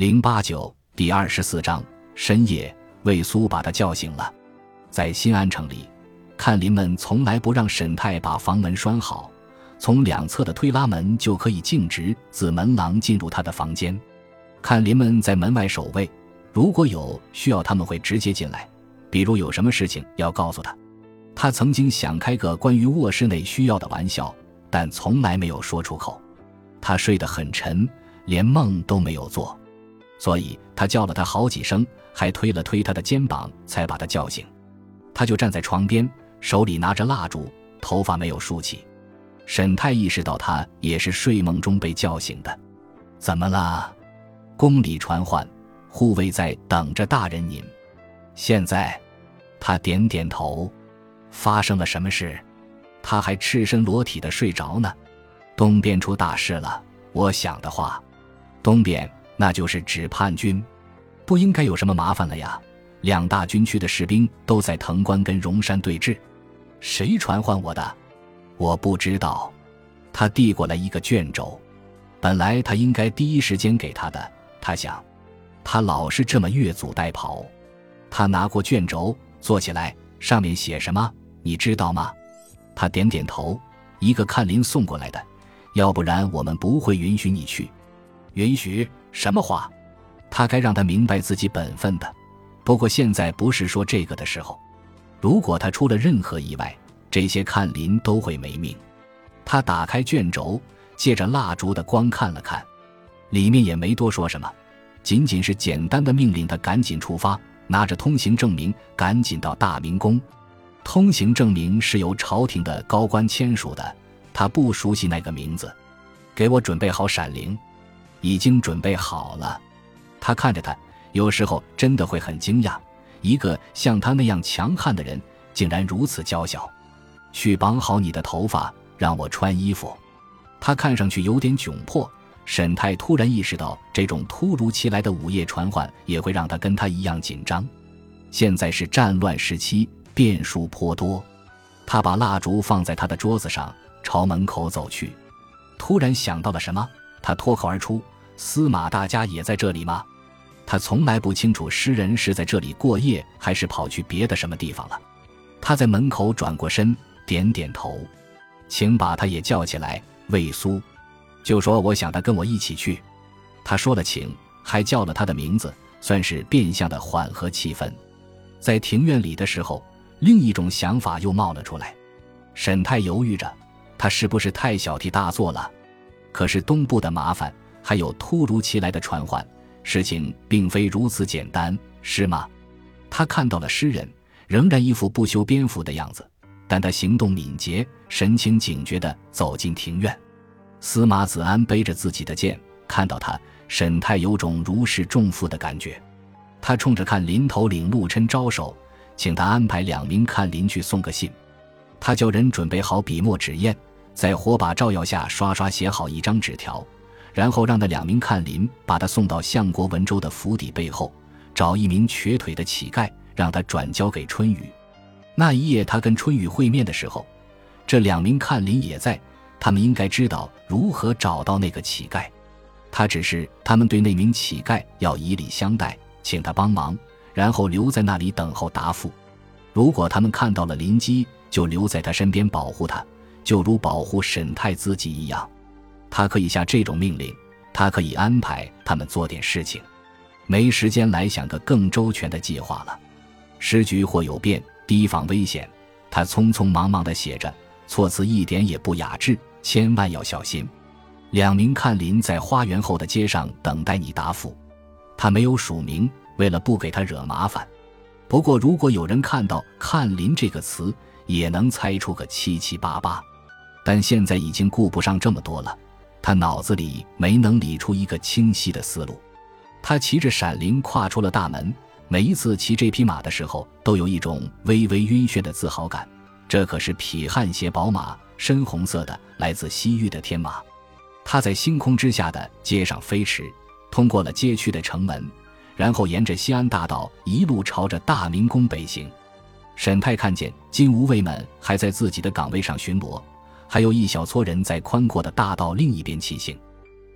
零八九第二十四章深夜，魏苏把他叫醒了。在新安城里，看林们从来不让沈泰把房门拴好，从两侧的推拉门就可以径直自门廊进入他的房间。看林们在门外守卫，如果有需要，他们会直接进来，比如有什么事情要告诉他。他曾经想开个关于卧室内需要的玩笑，但从来没有说出口。他睡得很沉，连梦都没有做。所以他叫了他好几声，还推了推他的肩膀，才把他叫醒。他就站在床边，手里拿着蜡烛，头发没有梳起。沈太意识到他也是睡梦中被叫醒的。怎么了？宫里传唤，护卫在等着大人您。现在，他点点头。发生了什么事？他还赤身裸体的睡着呢。东边出大事了。我想的话，东边。那就是指叛军，不应该有什么麻烦了呀。两大军区的士兵都在藤关跟荣山对峙，谁传唤我的？我不知道。他递过来一个卷轴，本来他应该第一时间给他的。他想，他老是这么越俎代庖。他拿过卷轴，坐起来，上面写什么？你知道吗？他点点头。一个看林送过来的，要不然我们不会允许你去。允许。什么话？他该让他明白自己本分的。不过现在不是说这个的时候。如果他出了任何意外，这些看林都会没命。他打开卷轴，借着蜡烛的光看了看，里面也没多说什么，仅仅是简单的命令他赶紧出发，拿着通行证明赶紧到大明宫。通行证明是由朝廷的高官签署的，他不熟悉那个名字。给我准备好闪灵。已经准备好了，他看着他，有时候真的会很惊讶，一个像他那样强悍的人，竟然如此娇小。去绑好你的头发，让我穿衣服。他看上去有点窘迫。沈泰突然意识到，这种突如其来的午夜传唤也会让他跟他一样紧张。现在是战乱时期，变数颇多。他把蜡烛放在他的桌子上，朝门口走去，突然想到了什么。他脱口而出：“司马大家也在这里吗？”他从来不清楚诗人是在这里过夜，还是跑去别的什么地方了。他在门口转过身，点点头：“请把他也叫起来。”魏苏就说：“我想他跟我一起去。”他说了“请”，还叫了他的名字，算是变相的缓和气氛。在庭院里的时候，另一种想法又冒了出来。沈太犹豫着，他是不是太小题大做了？可是东部的麻烦，还有突如其来的传唤，事情并非如此简单，是吗？他看到了诗人，仍然一副不修边幅的样子，但他行动敏捷，神情警觉地走进庭院。司马子安背着自己的剑，看到他，沈泰有种如释重负的感觉。他冲着看林头领陆琛招手，请他安排两名看林去送个信。他叫人准备好笔墨纸砚。在火把照耀下，刷刷写好一张纸条，然后让那两名看林把他送到相国文州的府邸背后，找一名瘸腿的乞丐，让他转交给春雨。那一夜，他跟春雨会面的时候，这两名看林也在，他们应该知道如何找到那个乞丐。他只是他们对那名乞丐要以礼相待，请他帮忙，然后留在那里等候答复。如果他们看到了林基，就留在他身边保护他。就如保护沈太自己一样，他可以下这种命令，他可以安排他们做点事情，没时间来想个更周全的计划了。时局或有变，提防危险，他匆匆忙忙地写着，措辞一点也不雅致，千万要小心。两名看林在花园后的街上等待你答复，他没有署名，为了不给他惹麻烦。不过如果有人看到“看林”这个词，也能猜出个七七八八。但现在已经顾不上这么多了，他脑子里没能理出一个清晰的思路。他骑着闪灵跨出了大门，每一次骑这匹马的时候，都有一种微微晕眩的自豪感。这可是匹汗血宝马，深红色的，来自西域的天马。他在星空之下的街上飞驰，通过了街区的城门，然后沿着西安大道一路朝着大明宫北行。沈泰看见金吾卫们还在自己的岗位上巡逻。还有一小撮人在宽阔的大道另一边骑行，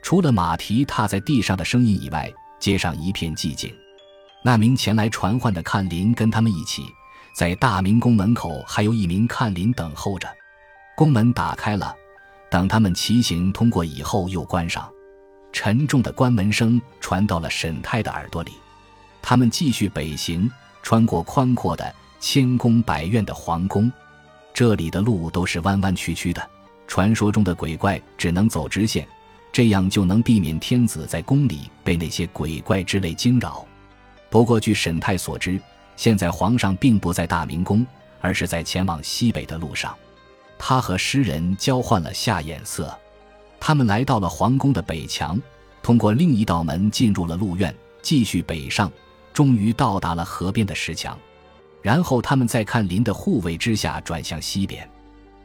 除了马蹄踏在地上的声音以外，街上一片寂静。那名前来传唤的看林跟他们一起，在大明宫门口还有一名看林等候着。宫门打开了，等他们骑行通过以后又关上。沉重的关门声传到了沈泰的耳朵里。他们继续北行，穿过宽阔的千宫百院的皇宫，这里的路都是弯弯曲曲的。传说中的鬼怪只能走直线，这样就能避免天子在宫里被那些鬼怪之类惊扰。不过，据沈泰所知，现在皇上并不在大明宫，而是在前往西北的路上。他和诗人交换了下眼色。他们来到了皇宫的北墙，通过另一道门进入了鹿院，继续北上，终于到达了河边的石墙。然后他们在看林的护卫之下转向西边，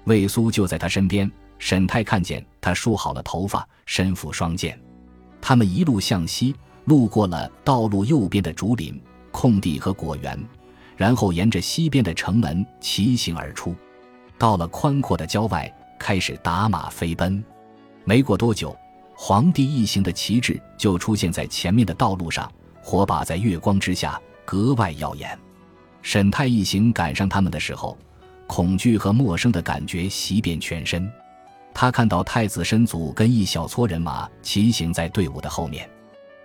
魏苏就在他身边。沈泰看见他梳好了头发，身负双剑。他们一路向西，路过了道路右边的竹林、空地和果园，然后沿着西边的城门骑行而出，到了宽阔的郊外，开始打马飞奔。没过多久，皇帝一行的旗帜就出现在前面的道路上，火把在月光之下格外耀眼。沈泰一行赶上他们的时候，恐惧和陌生的感觉袭遍全身。他看到太子申祖跟一小撮人马骑行在队伍的后面，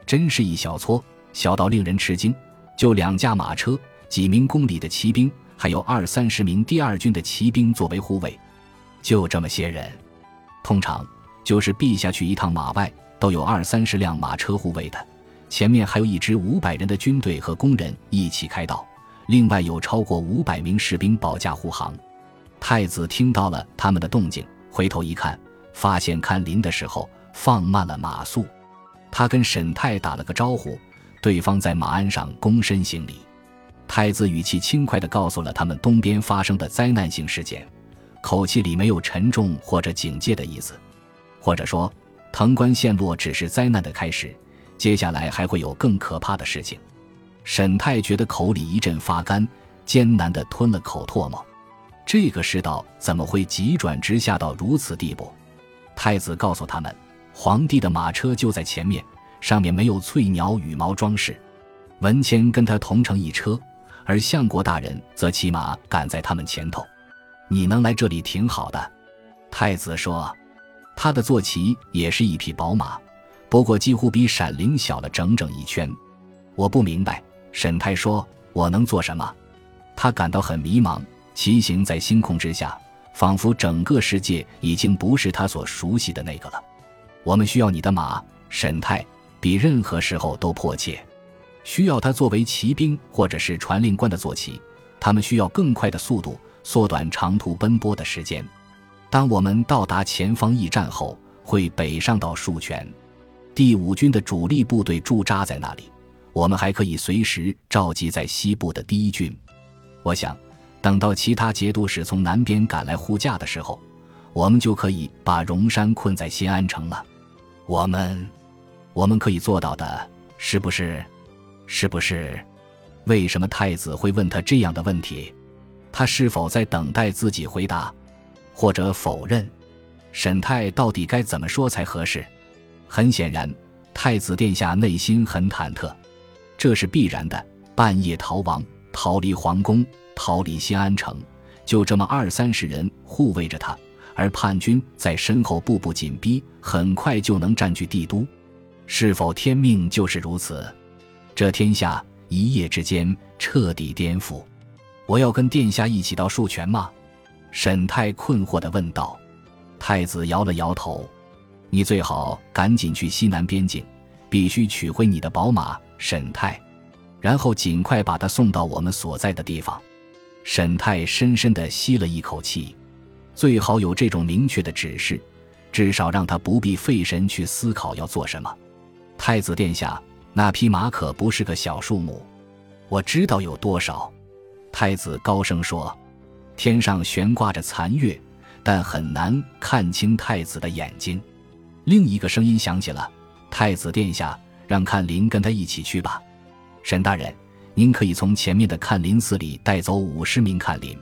真是一小撮，小到令人吃惊。就两驾马车，几名宫里的骑兵，还有二三十名第二军的骑兵作为护卫，就这么些人。通常。就是陛下去一趟马外，都有二三十辆马车护卫的，前面还有一支五百人的军队和工人一起开道，另外有超过五百名士兵保驾护航。太子听到了他们的动静，回头一看，发现看林的时候放慢了马速。他跟沈泰打了个招呼，对方在马鞍上躬身行礼。太子语气轻快地告诉了他们东边发生的灾难性事件，口气里没有沉重或者警戒的意思。或者说，藤关陷落只是灾难的开始，接下来还会有更可怕的事情。沈泰觉得口里一阵发干，艰难地吞了口唾沫。这个世道怎么会急转直下到如此地步？太子告诉他们，皇帝的马车就在前面，上面没有翠鸟羽毛装饰。文谦跟他同乘一车，而相国大人则骑马赶在他们前头。你能来这里挺好的，太子说。他的坐骑也是一匹宝马，不过几乎比闪灵小了整整一圈。我不明白，沈泰说：“我能做什么？”他感到很迷茫。骑行在星空之下，仿佛整个世界已经不是他所熟悉的那个了。我们需要你的马，沈泰，比任何时候都迫切。需要他作为骑兵或者是传令官的坐骑。他们需要更快的速度，缩短长途奔波的时间。当我们到达前方驿站后，会北上到树泉，第五军的主力部队驻扎在那里。我们还可以随时召集在西部的第一军。我想，等到其他节度使从南边赶来护驾的时候，我们就可以把荣山困在新安城了。我们，我们可以做到的，是不是？是不是？为什么太子会问他这样的问题？他是否在等待自己回答？或者否认，沈泰到底该怎么说才合适？很显然，太子殿下内心很忐忑，这是必然的。半夜逃亡，逃离皇宫，逃离新安城，就这么二三十人护卫着他，而叛军在身后步步紧逼，很快就能占据帝都。是否天命就是如此？这天下一夜之间彻底颠覆。我要跟殿下一起到树泉吗？沈泰困惑地问道：“太子摇了摇头，你最好赶紧去西南边境，必须取回你的宝马，沈泰，然后尽快把他送到我们所在的地方。”沈泰深深地吸了一口气，最好有这种明确的指示，至少让他不必费神去思考要做什么。太子殿下，那匹马可不是个小数目，我知道有多少。太子高声说。天上悬挂着残月，但很难看清太子的眼睛。另一个声音响起了：“太子殿下，让看林跟他一起去吧。”沈大人，您可以从前面的看林寺里带走五十名看林。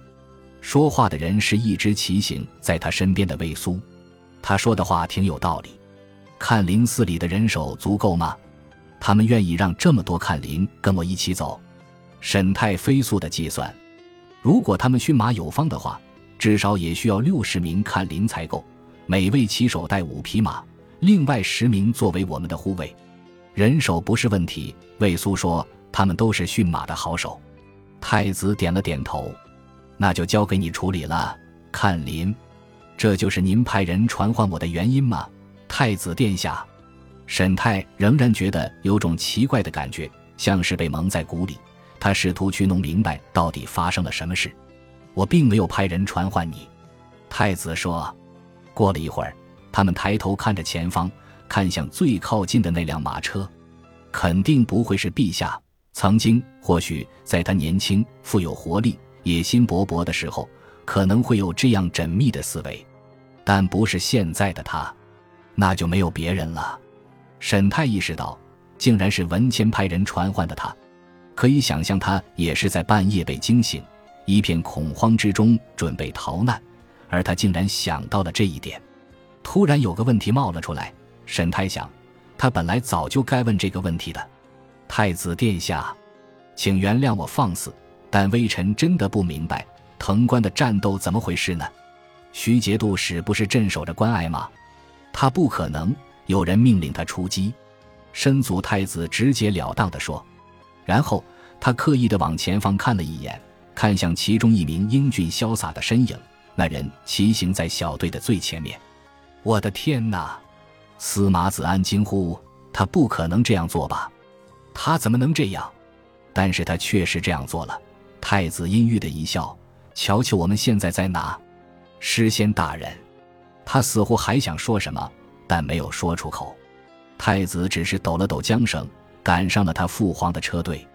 说话的人是一直骑行在他身边的魏苏。他说的话挺有道理。看林寺里的人手足够吗？他们愿意让这么多看林跟我一起走。沈泰飞速的计算，如果他们驯马有方的话，至少也需要六十名看林才够。每位骑手带五匹马，另外十名作为我们的护卫。人手不是问题。魏苏说，他们都是驯马的好手。太子点了点头，那就交给你处理了。看林，这就是您派人传唤我的原因吗？太子殿下。沈泰仍然觉得有种奇怪的感觉，像是被蒙在鼓里。他试图去弄明白到底发生了什么事。我并没有派人传唤你，太子说。过了一会儿，他们抬头看着前方，看向最靠近的那辆马车，肯定不会是陛下。曾经，或许在他年轻、富有活力、野心勃勃的时候，可能会有这样缜密的思维，但不是现在的他，那就没有别人了。沈泰意识到，竟然是文谦派人传唤的他，可以想象他也是在半夜被惊醒，一片恐慌之中准备逃难，而他竟然想到了这一点。突然有个问题冒了出来，沈泰想，他本来早就该问这个问题的。太子殿下，请原谅我放肆，但微臣真的不明白藤关的战斗怎么回事呢？徐节度使不是镇守着关隘吗？他不可能。有人命令他出击，申祖太子直截了当地说。然后他刻意地往前方看了一眼，看向其中一名英俊潇洒的身影。那人骑行在小队的最前面。我的天哪！司马子安惊呼：“他不可能这样做吧？他怎么能这样？”但是他确实这样做了。太子阴郁的一笑：“瞧瞧我们现在在哪？”诗仙大人，他似乎还想说什么。但没有说出口，太子只是抖了抖缰绳，赶上了他父皇的车队。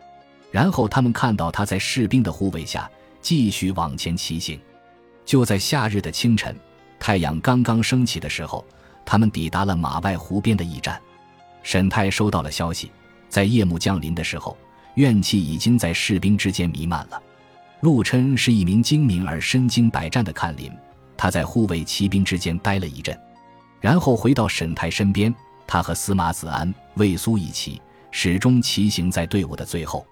然后他们看到他在士兵的护卫下继续往前骑行。就在夏日的清晨，太阳刚刚升起的时候，他们抵达了马外湖边的驿站。沈泰收到了消息，在夜幕降临的时候，怨气已经在士兵之间弥漫了。陆琛是一名精明而身经百战的看林，他在护卫骑兵之间待了一阵。然后回到沈泰身边，他和司马子安、魏苏一起，始终骑行在队伍的最后。